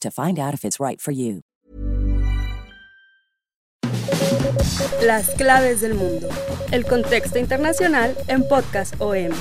to find out if it's right for you. Las claves del mundo. El contexto internacional en Podcast OM.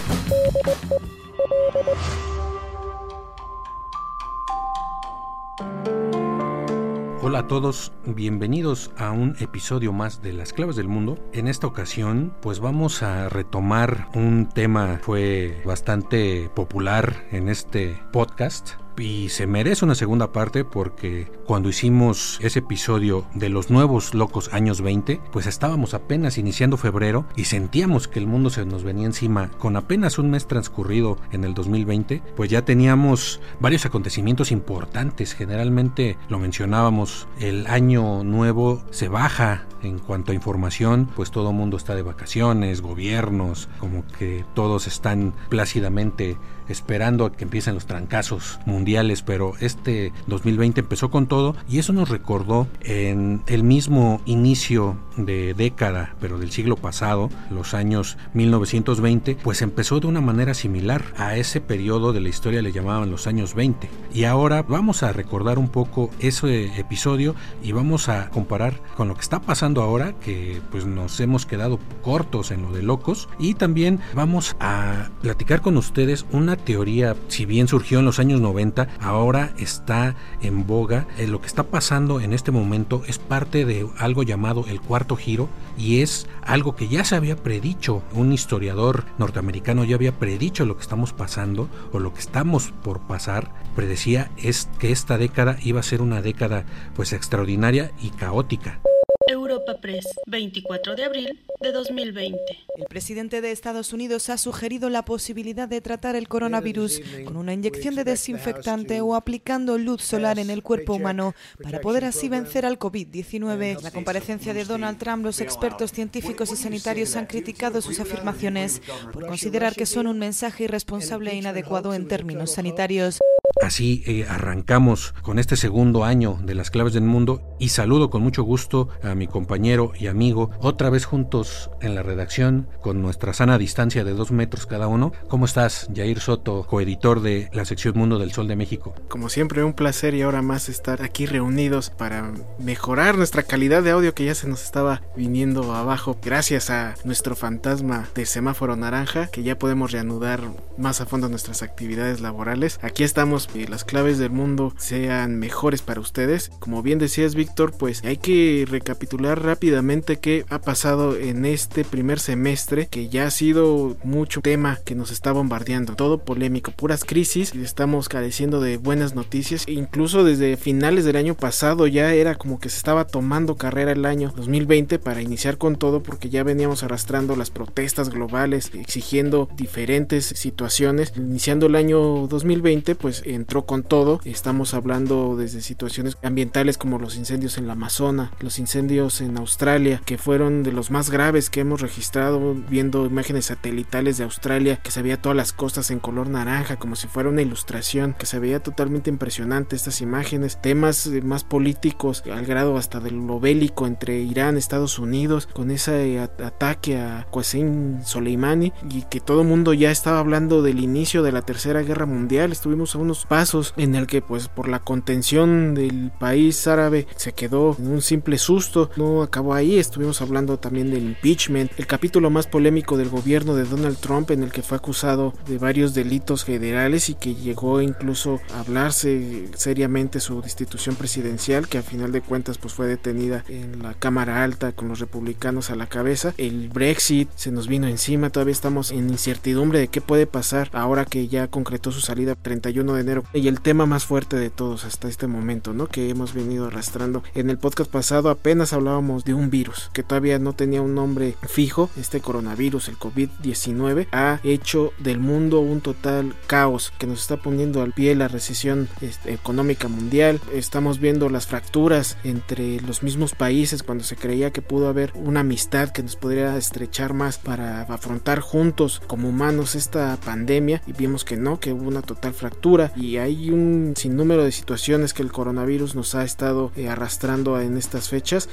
Hola a todos, bienvenidos a un episodio más de Las Claves del Mundo. En esta ocasión, pues vamos a retomar un tema que fue bastante popular en este podcast y se merece una segunda parte porque cuando hicimos ese episodio de los nuevos locos años 20, pues estábamos apenas iniciando febrero y sentíamos que el mundo se nos venía encima. Con apenas un mes transcurrido en el 2020, pues ya teníamos varios acontecimientos importantes. Generalmente lo mencionábamos, el año nuevo se baja en cuanto a información, pues todo el mundo está de vacaciones, gobiernos, como que todos están plácidamente esperando a que empiecen los trancazos mundiales, pero este 2020 empezó con todo y eso nos recordó en el mismo inicio de década, pero del siglo pasado, los años 1920, pues empezó de una manera similar a ese periodo de la historia le llamaban los años 20. Y ahora vamos a recordar un poco ese episodio y vamos a comparar con lo que está pasando ahora, que pues nos hemos quedado cortos en lo de locos y también vamos a platicar con ustedes una teoría, si bien surgió en los años 90, ahora está en boga. Eh, lo que está pasando en este momento es parte de algo llamado el cuarto giro y es algo que ya se había predicho. Un historiador norteamericano ya había predicho lo que estamos pasando o lo que estamos por pasar. Predecía es que esta década iba a ser una década pues extraordinaria y caótica. Europa Press, 24 de abril de 2020. El presidente de Estados Unidos ha sugerido la posibilidad de tratar el coronavirus con una inyección de desinfectante o aplicando luz solar en el cuerpo humano para poder así vencer al COVID-19. La comparecencia de Donald Trump, los expertos científicos y sanitarios han criticado sus afirmaciones por considerar que son un mensaje irresponsable e inadecuado en términos sanitarios. Así eh, arrancamos con este segundo año de las claves del mundo y saludo con mucho gusto a mi compañero y amigo, otra vez juntos en la redacción con nuestra sana distancia de dos metros cada uno. ¿Cómo estás, Jair Soto, coeditor de la sección Mundo del Sol de México? Como siempre, un placer y ahora más estar aquí reunidos para mejorar nuestra calidad de audio que ya se nos estaba viniendo abajo gracias a nuestro fantasma de semáforo naranja que ya podemos reanudar más a fondo nuestras actividades laborales. Aquí estamos que las claves del mundo sean mejores para ustedes. Como bien decías Víctor, pues hay que recapitular rápidamente qué ha pasado en este primer semestre, que ya ha sido mucho tema que nos está bombardeando, todo polémico, puras crisis, y estamos careciendo de buenas noticias, incluso desde finales del año pasado ya era como que se estaba tomando carrera el año 2020 para iniciar con todo porque ya veníamos arrastrando las protestas globales, exigiendo diferentes situaciones, iniciando el año 2020 pues entró con todo. Estamos hablando desde situaciones ambientales como los incendios en la Amazona, los incendios en Australia, que fueron de los más graves que hemos registrado viendo imágenes satelitales de Australia, que se veía todas las costas en color naranja, como si fuera una ilustración, que se veía totalmente impresionante estas imágenes. Temas eh, más políticos, al grado hasta de lo bélico entre Irán, Estados Unidos, con ese ataque a Qasem Soleimani, y que todo el mundo ya estaba hablando del inicio de la Tercera Guerra Mundial. Estuvimos a unos unos pasos en el que pues por la contención del país árabe se quedó en un simple susto, no acabó ahí, estuvimos hablando también del impeachment, el capítulo más polémico del gobierno de Donald Trump en el que fue acusado de varios delitos federales y que llegó incluso a hablarse seriamente su destitución presidencial que a final de cuentas pues fue detenida en la Cámara Alta con los republicanos a la cabeza, el Brexit se nos vino encima, todavía estamos en incertidumbre de qué puede pasar ahora que ya concretó su salida. 31 de enero y el tema más fuerte de todos hasta este momento, ¿no? Que hemos venido arrastrando. En el podcast pasado apenas hablábamos de un virus que todavía no tenía un nombre fijo, este coronavirus, el COVID-19, ha hecho del mundo un total caos que nos está poniendo al pie la recesión este, económica mundial. Estamos viendo las fracturas entre los mismos países cuando se creía que pudo haber una amistad que nos podría estrechar más para afrontar juntos como humanos esta pandemia y vimos que no, que hubo una total fractura y hay un sinnúmero de situaciones que el coronavirus nos ha estado eh, arrastrando en estas fechas.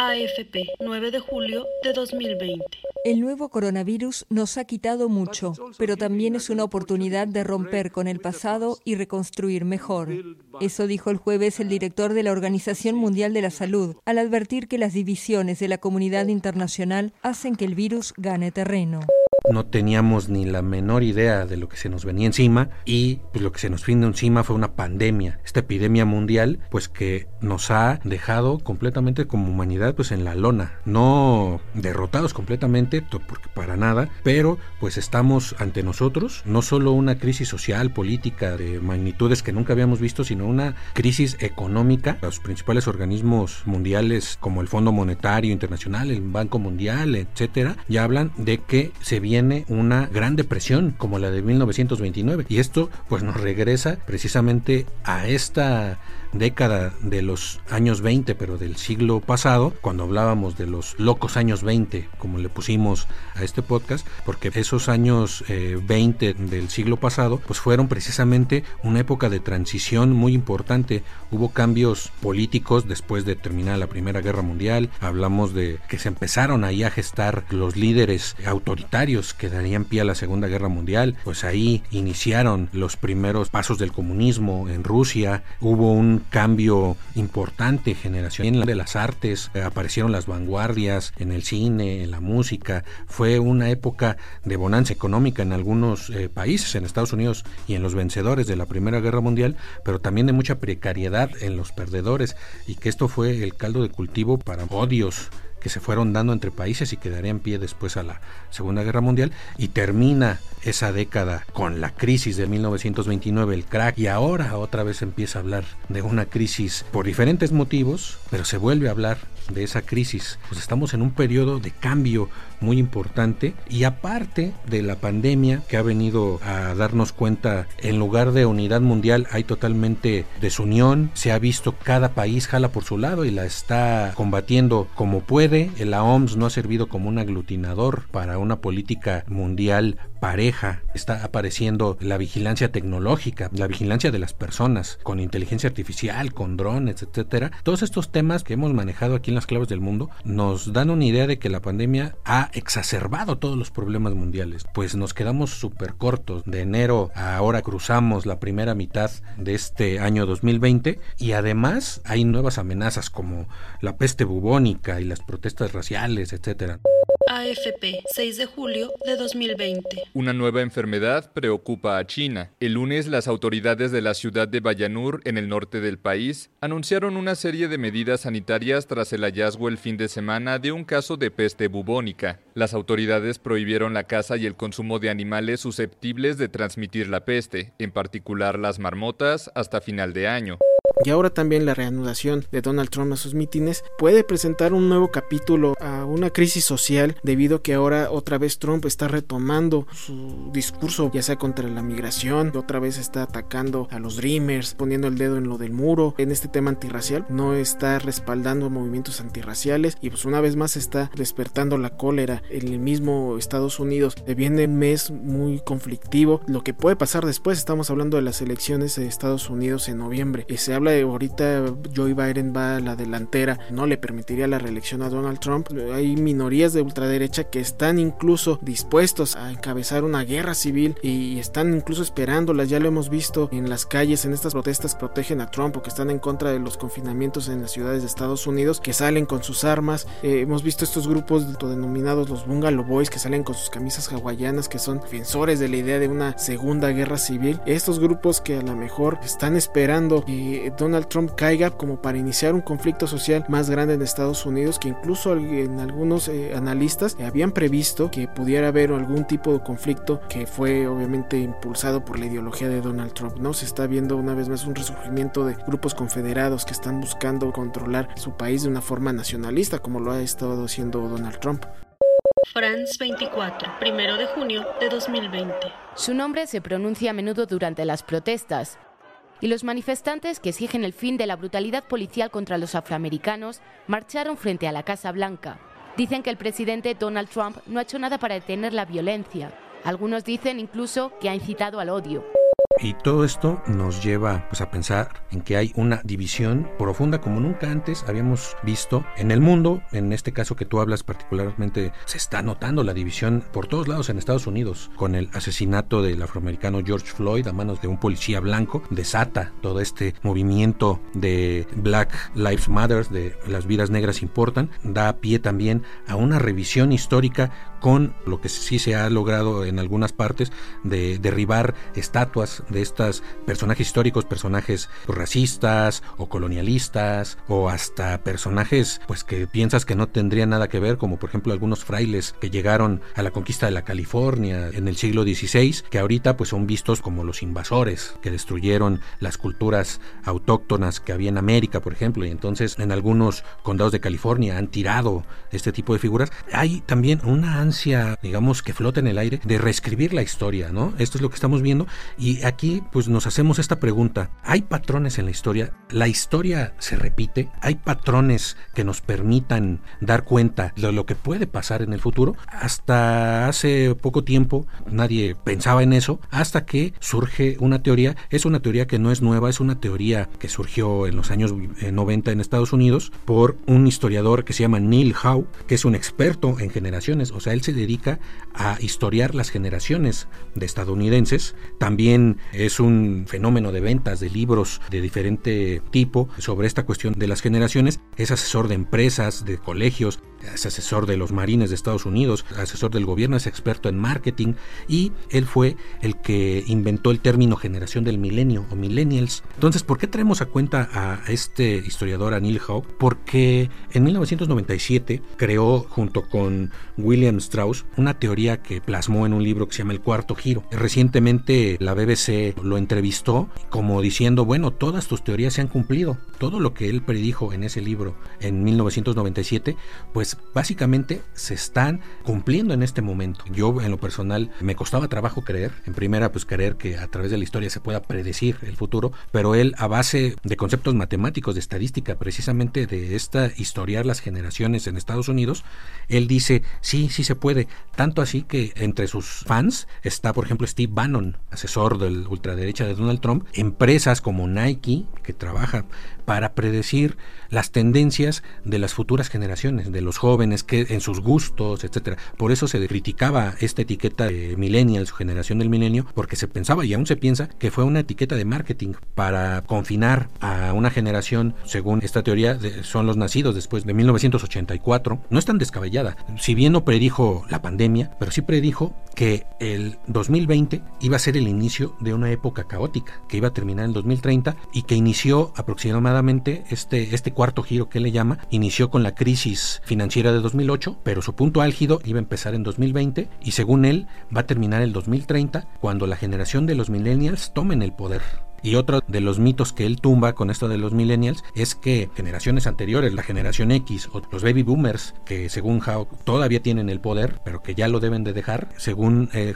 AFP, 9 de julio de 2020. El nuevo coronavirus nos ha quitado mucho, pero también es una oportunidad de romper con el pasado y reconstruir mejor. Eso dijo el jueves el director de la Organización Mundial de la Salud, al advertir que las divisiones de la comunidad internacional hacen que el virus gane terreno no teníamos ni la menor idea de lo que se nos venía encima y pues lo que se nos vino encima fue una pandemia, esta epidemia mundial pues que nos ha dejado completamente como humanidad pues en la lona, no derrotados completamente porque para nada, pero pues estamos ante nosotros no solo una crisis social, política de magnitudes que nunca habíamos visto, sino una crisis económica. Los principales organismos mundiales como el Fondo Monetario Internacional, el Banco Mundial, etcétera, ya hablan de que se viene una gran depresión como la de 1929 y esto pues nos regresa precisamente a esta década de los años 20, pero del siglo pasado, cuando hablábamos de los locos años 20, como le pusimos a este podcast, porque esos años 20 eh, del siglo pasado, pues fueron precisamente una época de transición muy importante. Hubo cambios políticos después de terminar la Primera Guerra Mundial, hablamos de que se empezaron ahí a gestar los líderes autoritarios que darían pie a la Segunda Guerra Mundial, pues ahí iniciaron los primeros pasos del comunismo en Rusia, hubo un cambio importante generacional de las artes, eh, aparecieron las vanguardias en el cine, en la música, fue una época de bonanza económica en algunos eh, países, en Estados Unidos y en los vencedores de la Primera Guerra Mundial, pero también de mucha precariedad en los perdedores. Y que esto fue el caldo de cultivo para odios que se fueron dando entre países y que darían pie después a la Segunda Guerra Mundial y termina esa década con la crisis de 1929, el crack y ahora otra vez empieza a hablar de una crisis por diferentes motivos, pero se vuelve a hablar de esa crisis. Pues estamos en un periodo de cambio muy importante. Y aparte de la pandemia que ha venido a darnos cuenta en lugar de unidad mundial hay totalmente desunión, se ha visto cada país jala por su lado y la está combatiendo como puede, la OMS no ha servido como un aglutinador para una política mundial pareja, está apareciendo la vigilancia tecnológica, la vigilancia de las personas con inteligencia artificial, con drones, etcétera. Todos estos temas que hemos manejado aquí en las claves del mundo nos dan una idea de que la pandemia ha exacerbado todos los problemas mundiales. Pues nos quedamos súper cortos. De enero a ahora cruzamos la primera mitad de este año 2020 y además hay nuevas amenazas como la peste bubónica y las protestas raciales, etcétera. AFP, 6 de julio de 2020. Una nueva enfermedad preocupa a China. El lunes las autoridades de la ciudad de Bayanur, en el norte del país, anunciaron una serie de medidas sanitarias tras el hallazgo el fin de semana de un caso de peste bubónica. Las autoridades prohibieron la caza y el consumo de animales susceptibles de transmitir la peste, en particular las marmotas, hasta final de año. Y ahora también la reanudación de Donald Trump a sus mítines puede presentar un nuevo capítulo a una crisis social debido a que ahora otra vez Trump está retomando su discurso ya sea contra la migración, otra vez está atacando a los Dreamers, poniendo el dedo en lo del muro, en este tema antirracial, no está respaldando movimientos antirraciales y pues una vez más está despertando la cólera en el mismo Estados Unidos. Viene un mes muy conflictivo, lo que puede pasar después, estamos hablando de las elecciones de Estados Unidos en noviembre. Se habla de ahorita Joe Biden va a la delantera, no le permitiría la reelección a Donald Trump. Hay minorías de ultraderecha que están incluso dispuestos a encabezar una guerra civil y están incluso esperándolas. Ya lo hemos visto en las calles, en estas protestas protegen a Trump o que están en contra de los confinamientos en las ciudades de Estados Unidos, que salen con sus armas. Eh, hemos visto estos grupos denominados los Bungalow Boys que salen con sus camisas hawaianas, que son defensores de la idea de una segunda guerra civil. Estos grupos que a lo mejor están esperando que Donald Trump caiga como para iniciar un conflicto social más grande en Estados Unidos, que incluso en algunos eh, analistas habían previsto que pudiera haber algún tipo de conflicto que fue obviamente impulsado por la ideología de Donald Trump. No se está viendo una vez más un resurgimiento de grupos confederados que están buscando controlar su país de una forma nacionalista, como lo ha estado haciendo Donald Trump. France 24, primero de junio de 2020. Su nombre se pronuncia a menudo durante las protestas. Y los manifestantes que exigen el fin de la brutalidad policial contra los afroamericanos marcharon frente a la Casa Blanca. Dicen que el presidente Donald Trump no ha hecho nada para detener la violencia. Algunos dicen incluso que ha incitado al odio. Y todo esto nos lleva pues, a pensar en que hay una división profunda como nunca antes habíamos visto en el mundo. En este caso que tú hablas particularmente, se está notando la división por todos lados en Estados Unidos, con el asesinato del afroamericano George Floyd a manos de un policía blanco, desata todo este movimiento de Black Lives Matter, de las vidas negras importan, da pie también a una revisión histórica con lo que sí se ha logrado en algunas partes de derribar estatuas de estos personajes históricos, personajes racistas o colonialistas o hasta personajes pues que piensas que no tendrían nada que ver, como por ejemplo algunos frailes que llegaron a la conquista de la California en el siglo XVI, que ahorita pues son vistos como los invasores que destruyeron las culturas autóctonas que había en América, por ejemplo, y entonces en algunos condados de California han tirado este tipo de figuras. Hay también una ansia, digamos, que flota en el aire de reescribir la historia, ¿no? Esto es lo que estamos viendo y aquí pues nos hacemos esta pregunta. ¿Hay patrones en la historia? ¿La historia se repite? ¿Hay patrones que nos permitan dar cuenta de lo que puede pasar en el futuro? Hasta hace poco tiempo nadie pensaba en eso, hasta que surge una teoría. Es una teoría que no es nueva, es una teoría que surgió en los años 90 eh, en Estados Unidos por un historiador que se llama Neil Howe, que es un experto en generaciones, o sea, se dedica a historiar las generaciones de estadounidenses. También es un fenómeno de ventas de libros de diferente tipo sobre esta cuestión de las generaciones. Es asesor de empresas, de colegios, es asesor de los marines de Estados Unidos, asesor del gobierno, es experto en marketing y él fue el que inventó el término generación del milenio o millennials. Entonces, ¿por qué traemos a cuenta a este historiador, a Neil Howe? Porque en 1997 creó junto con William Strauss una teoría que plasmó en un libro que se llama El Cuarto Giro. Recientemente la BBC lo entrevistó como diciendo, bueno, todas tus teorías se han cumplido. Todo lo que él predijo en ese libro en 1997, pues básicamente se están cumpliendo en este momento. Yo en lo personal me costaba trabajo creer, en primera pues creer que a través de la historia se pueda predecir el futuro, pero él a base de conceptos matemáticos, de estadística, precisamente de esta historiar las generaciones en Estados Unidos, él dice, sí, sí se puede, tanto así que entre sus fans está por ejemplo Steve Bannon, asesor del ultraderecha de Donald Trump, empresas como Nike, que trabaja para predecir las tendencias de las futuras generaciones, de los jóvenes, que en sus gustos, etcétera. Por eso se criticaba esta etiqueta de millennials, generación del milenio, porque se pensaba y aún se piensa que fue una etiqueta de marketing para confinar a una generación, según esta teoría, son los nacidos después de 1984. No es tan descabellada. Si bien no predijo la pandemia, pero sí predijo que el 2020 iba a ser el inicio de una época caótica, que iba a terminar en 2030 y que inició aproximadamente este, este cuarto giro que le llama, inició con la crisis financiera de 2008, pero su punto álgido iba a empezar en 2020 y según él va a terminar el 2030 cuando la generación de los millennials tomen el poder. Y otro de los mitos que él tumba con esto de los millennials es que generaciones anteriores, la generación X o los baby boomers, que según Hawk todavía tienen el poder, pero que ya lo deben de dejar, según eh,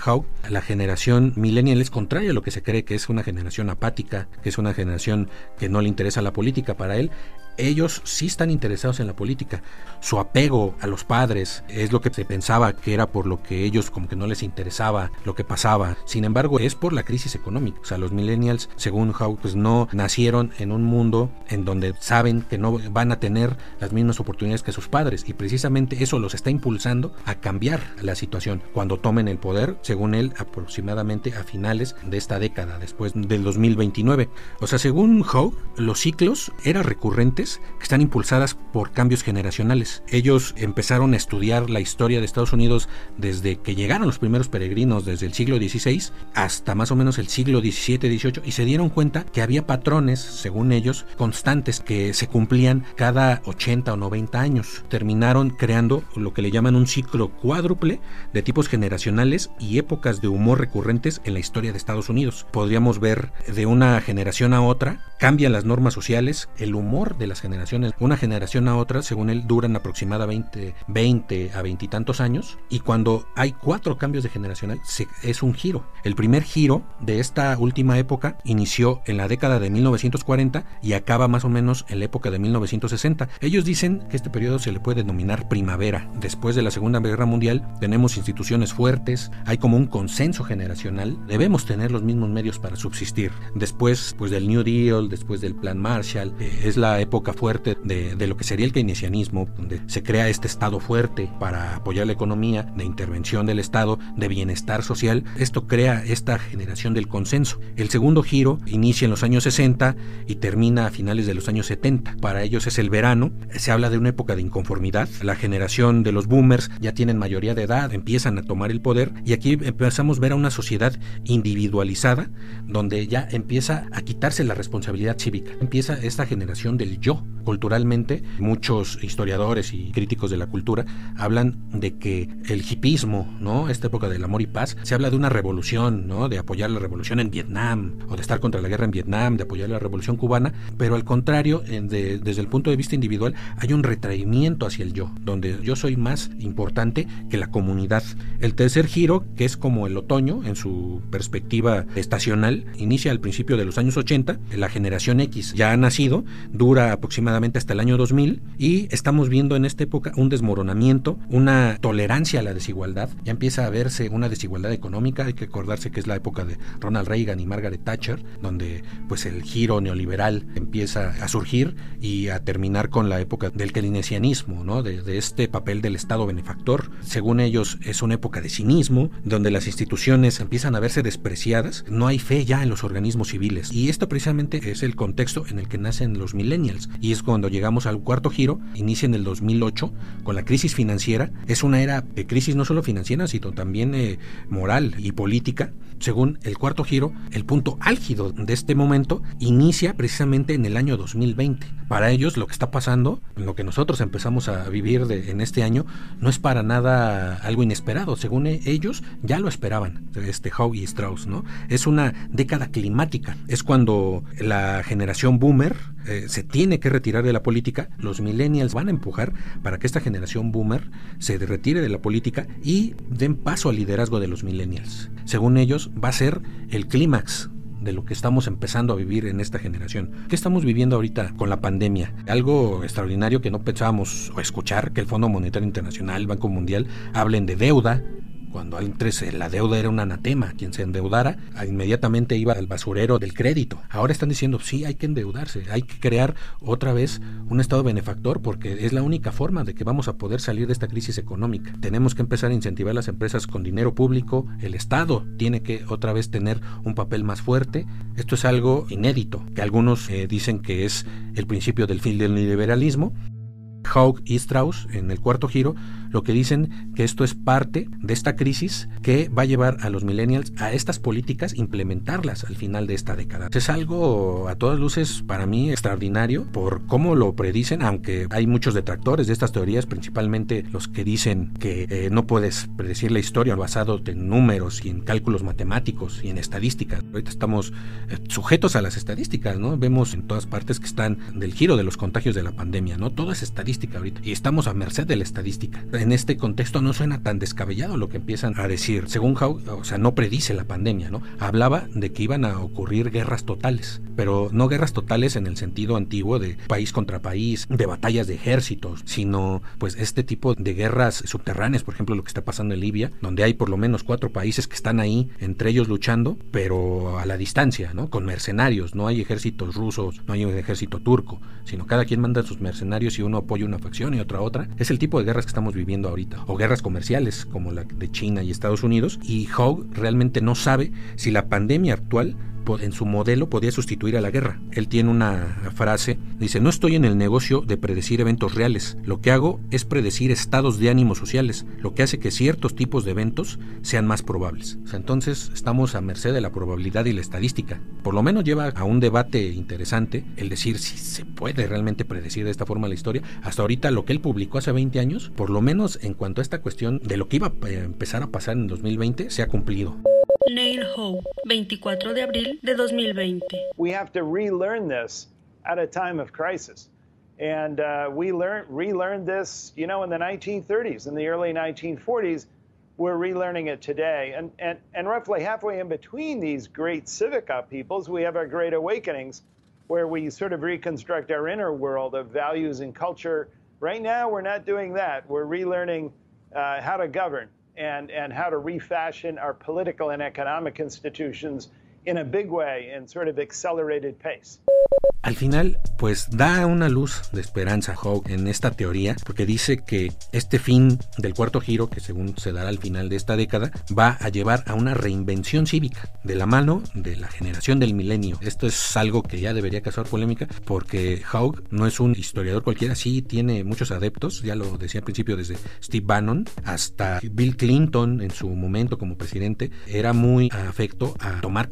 la generación millennial es contraria a lo que se cree que es una generación apática, que es una generación que no le interesa la política para él ellos sí están interesados en la política. Su apego a los padres es lo que se pensaba que era por lo que ellos como que no les interesaba lo que pasaba. Sin embargo, es por la crisis económica. O sea, los millennials, según Howe, pues no nacieron en un mundo en donde saben que no van a tener las mismas oportunidades que sus padres y precisamente eso los está impulsando a cambiar la situación cuando tomen el poder, según él, aproximadamente a finales de esta década, después del 2029. O sea, según Howe, los ciclos eran que están impulsadas por cambios generacionales. Ellos empezaron a estudiar la historia de Estados Unidos desde que llegaron los primeros peregrinos, desde el siglo XVI hasta más o menos el siglo XVII-XVIII, y se dieron cuenta que había patrones, según ellos, constantes que se cumplían cada 80 o 90 años. Terminaron creando lo que le llaman un ciclo cuádruple de tipos generacionales y épocas de humor recurrentes en la historia de Estados Unidos. Podríamos ver de una generación a otra, cambian las normas sociales, el humor de las generaciones, una generación a otra, según él, duran aproximadamente 20 a 20 y tantos años, y cuando hay cuatro cambios de generacional, es un giro. El primer giro de esta última época inició en la década de 1940 y acaba más o menos en la época de 1960. Ellos dicen que este periodo se le puede denominar primavera. Después de la Segunda Guerra Mundial tenemos instituciones fuertes, hay como un consenso generacional, debemos tener los mismos medios para subsistir. Después pues del New Deal, después del Plan Marshall, eh, es la época fuerte de, de lo que sería el keynesianismo, donde se crea este Estado fuerte para apoyar la economía, de intervención del Estado, de bienestar social. Esto crea esta generación del consenso. El segundo giro inicia en los años 60 y termina a finales de los años 70. Para ellos es el verano. Se habla de una época de inconformidad. La generación de los boomers ya tienen mayoría de edad, empiezan a tomar el poder y aquí empezamos a ver a una sociedad individualizada donde ya empieza a quitarse la responsabilidad cívica. Empieza esta generación del yo. Culturalmente, muchos historiadores y críticos de la cultura hablan de que el hipismo, ¿no? Esta época del amor y paz, se habla de una revolución, ¿no? De apoyar la revolución en Vietnam o de estar contra la guerra en Vietnam, de apoyar la revolución cubana, pero al contrario, desde el punto de vista individual, hay un retraimiento hacia el yo, donde yo soy más importante que la comunidad. El tercer giro, que es como el otoño en su perspectiva estacional, inicia al principio de los años 80, la generación X ya ha nacido, dura aproximadamente hasta el año 2000 y estamos viendo en esta época un desmoronamiento, una tolerancia a la desigualdad, ya empieza a verse una desigualdad económica, hay que acordarse que es la época de Ronald Reagan y Margaret Thatcher, donde pues el giro neoliberal empieza a surgir y a terminar con la época del keynesianismo, ¿no? de, de este papel del Estado benefactor. Según ellos es una época de cinismo, donde las instituciones empiezan a verse despreciadas, no hay fe ya en los organismos civiles. Y esto precisamente es el contexto en el que nacen los millennials. Y es cuando llegamos al cuarto giro, inicia en el 2008, con la crisis financiera. Es una era de crisis no solo financiera, sino también eh, moral y política. Según el cuarto giro, el punto álgido de este momento inicia precisamente en el año 2020. Para ellos lo que está pasando, lo que nosotros empezamos a vivir en este año, no es para nada algo inesperado. Según e, ellos, ya lo esperaban, este Howe y Strauss, ¿no? Es una década climática. Es cuando la generación boomer eh, se tiene que retirar de la política. Los millennials van a empujar para que esta generación boomer se retire de la política y den paso al liderazgo de los millennials. Según ellos, va a ser el clímax de lo que estamos empezando a vivir en esta generación. ¿Qué estamos viviendo ahorita con la pandemia? Algo extraordinario que no pensábamos escuchar que el Fondo Monetario Internacional, Banco Mundial, hablen de deuda, cuando antes la deuda era un anatema, quien se endeudara inmediatamente iba al basurero del crédito. Ahora están diciendo, sí, hay que endeudarse, hay que crear otra vez un estado benefactor porque es la única forma de que vamos a poder salir de esta crisis económica. Tenemos que empezar a incentivar las empresas con dinero público, el Estado tiene que otra vez tener un papel más fuerte. Esto es algo inédito, que algunos eh, dicen que es el principio del fin del liberalismo, Haug y Strauss en el cuarto giro lo que dicen que esto es parte de esta crisis que va a llevar a los millennials a estas políticas implementarlas al final de esta década. Es algo a todas luces para mí extraordinario por cómo lo predicen, aunque hay muchos detractores de estas teorías, principalmente los que dicen que eh, no puedes predecir la historia basado en números y en cálculos matemáticos y en estadísticas. Ahorita estamos eh, sujetos a las estadísticas, ¿no? Vemos en todas partes que están del giro de los contagios de la pandemia, ¿no? Todo es estadística ahorita y estamos a merced de la estadística. En este contexto no suena tan descabellado lo que empiezan a decir. Según Howe, o sea, no predice la pandemia, ¿no? Hablaba de que iban a ocurrir guerras totales, pero no guerras totales en el sentido antiguo de país contra país, de batallas de ejércitos, sino pues este tipo de guerras subterráneas, por ejemplo, lo que está pasando en Libia, donde hay por lo menos cuatro países que están ahí entre ellos luchando, pero a la distancia, ¿no? Con mercenarios, no hay ejércitos rusos, no hay un ejército turco, sino cada quien manda sus mercenarios y uno apoya una facción y otra otra. Es el tipo de guerras que estamos viviendo ahorita, o guerras comerciales como la de China y Estados Unidos, y Hogue realmente no sabe si la pandemia actual en su modelo podía sustituir a la guerra. Él tiene una frase, dice, no estoy en el negocio de predecir eventos reales, lo que hago es predecir estados de ánimo sociales, lo que hace que ciertos tipos de eventos sean más probables. entonces estamos a merced de la probabilidad y la estadística. Por lo menos lleva a un debate interesante el decir si se puede realmente predecir de esta forma la historia. Hasta ahorita lo que él publicó hace 20 años, por lo menos en cuanto a esta cuestión de lo que iba a empezar a pasar en 2020, se ha cumplido. Neil Howe, 24 de abril de 2020. We have to relearn this at a time of crisis. And uh, we learned, relearned this, you know, in the 1930s, in the early 1940s. We're relearning it today. And, and, and roughly halfway in between these great civic upheavals, we have our great awakenings where we sort of reconstruct our inner world of values and culture. Right now, we're not doing that. We're relearning uh, how to govern and, and how to refashion our political and economic institutions Al final, pues da una luz de esperanza Hawk en esta teoría, porque dice que este fin del cuarto giro, que según se dará al final de esta década, va a llevar a una reinvención cívica de la mano de la generación del milenio. Esto es algo que ya debería causar polémica, porque Hawk no es un historiador cualquiera, sí tiene muchos adeptos, ya lo decía al principio desde Steve Bannon hasta Bill Clinton en su momento como presidente, era muy afecto a tomar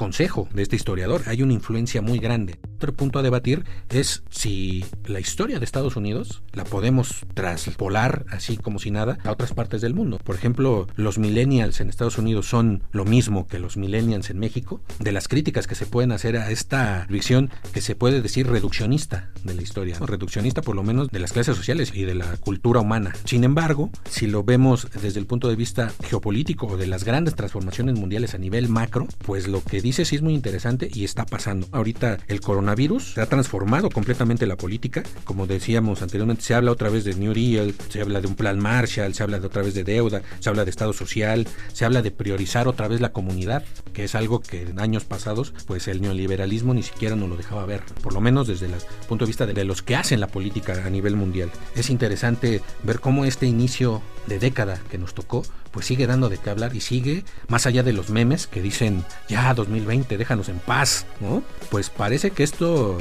de este historiador. Hay una influencia muy grande. Otro punto a debatir es si la historia de Estados Unidos la podemos traspolar así como si nada a otras partes del mundo. Por ejemplo, los millennials en Estados Unidos son lo mismo que los millennials en México. De las críticas que se pueden hacer a esta visión que se puede decir reduccionista de la historia, reduccionista por lo menos de las clases sociales y de la cultura humana. Sin embargo, si lo vemos desde el punto de vista geopolítico o de las grandes transformaciones mundiales a nivel macro, pues lo que dice sí es muy interesante y está pasando. Ahorita el coronavirus coronavirus ha transformado completamente la política. Como decíamos anteriormente, se habla otra vez de New Deal, se habla de un plan Marshall, se habla de otra vez de deuda, se habla de Estado social, se habla de priorizar otra vez la comunidad, que es algo que en años pasados, pues el neoliberalismo ni siquiera nos lo dejaba ver, por lo menos desde el punto de vista de los que hacen la política a nivel mundial. Es interesante ver cómo este inicio de década que nos tocó, pues sigue dando de qué hablar y sigue más allá de los memes que dicen ya 2020, déjanos en paz, ¿no? Pues parece que esto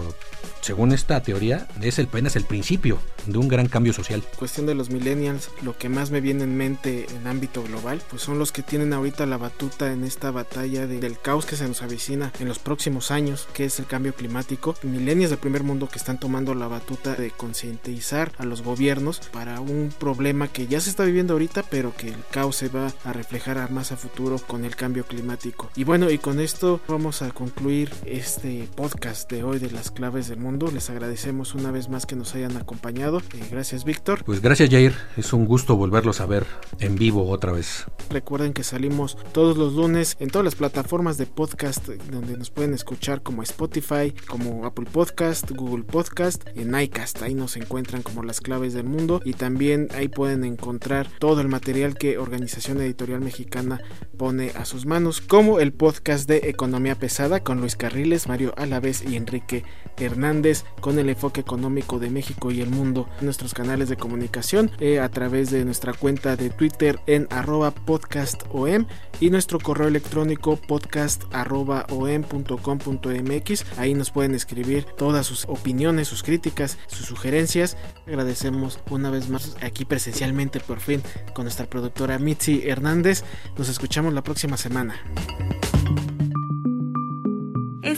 según esta teoría, es el, apenas el principio de un gran cambio social. Cuestión de los millennials, lo que más me viene en mente en ámbito global, pues son los que tienen ahorita la batuta en esta batalla del caos que se nos avecina en los próximos años, que es el cambio climático. Millennials del primer mundo que están tomando la batuta de concientizar a los gobiernos para un problema que ya se está viviendo ahorita, pero que el caos se va a reflejar más a futuro con el cambio climático. Y bueno, y con esto vamos a concluir este podcast de hoy de las claves del mundo. Les agradecemos una vez más que nos hayan acompañado. Eh, gracias, Víctor. Pues gracias, Jair. Es un gusto volverlos a ver en vivo otra vez. Recuerden que salimos todos los lunes en todas las plataformas de podcast donde nos pueden escuchar como Spotify, como Apple Podcast, Google Podcast, en iCast. Ahí nos encuentran como las claves del mundo y también ahí pueden encontrar todo el material que Organización Editorial Mexicana pone a sus manos, como el podcast de Economía Pesada con Luis Carriles, Mario Alavés y Enrique Hernández con el enfoque económico de México y el mundo. Nuestros canales de comunicación eh, a través de nuestra cuenta de Twitter en arroba podcastom y nuestro correo electrónico podcast arroba om.com.mx ahí nos pueden escribir todas sus opiniones, sus críticas, sus sugerencias. Agradecemos una vez más aquí presencialmente por fin con nuestra productora Mitzi Hernández. Nos escuchamos la próxima semana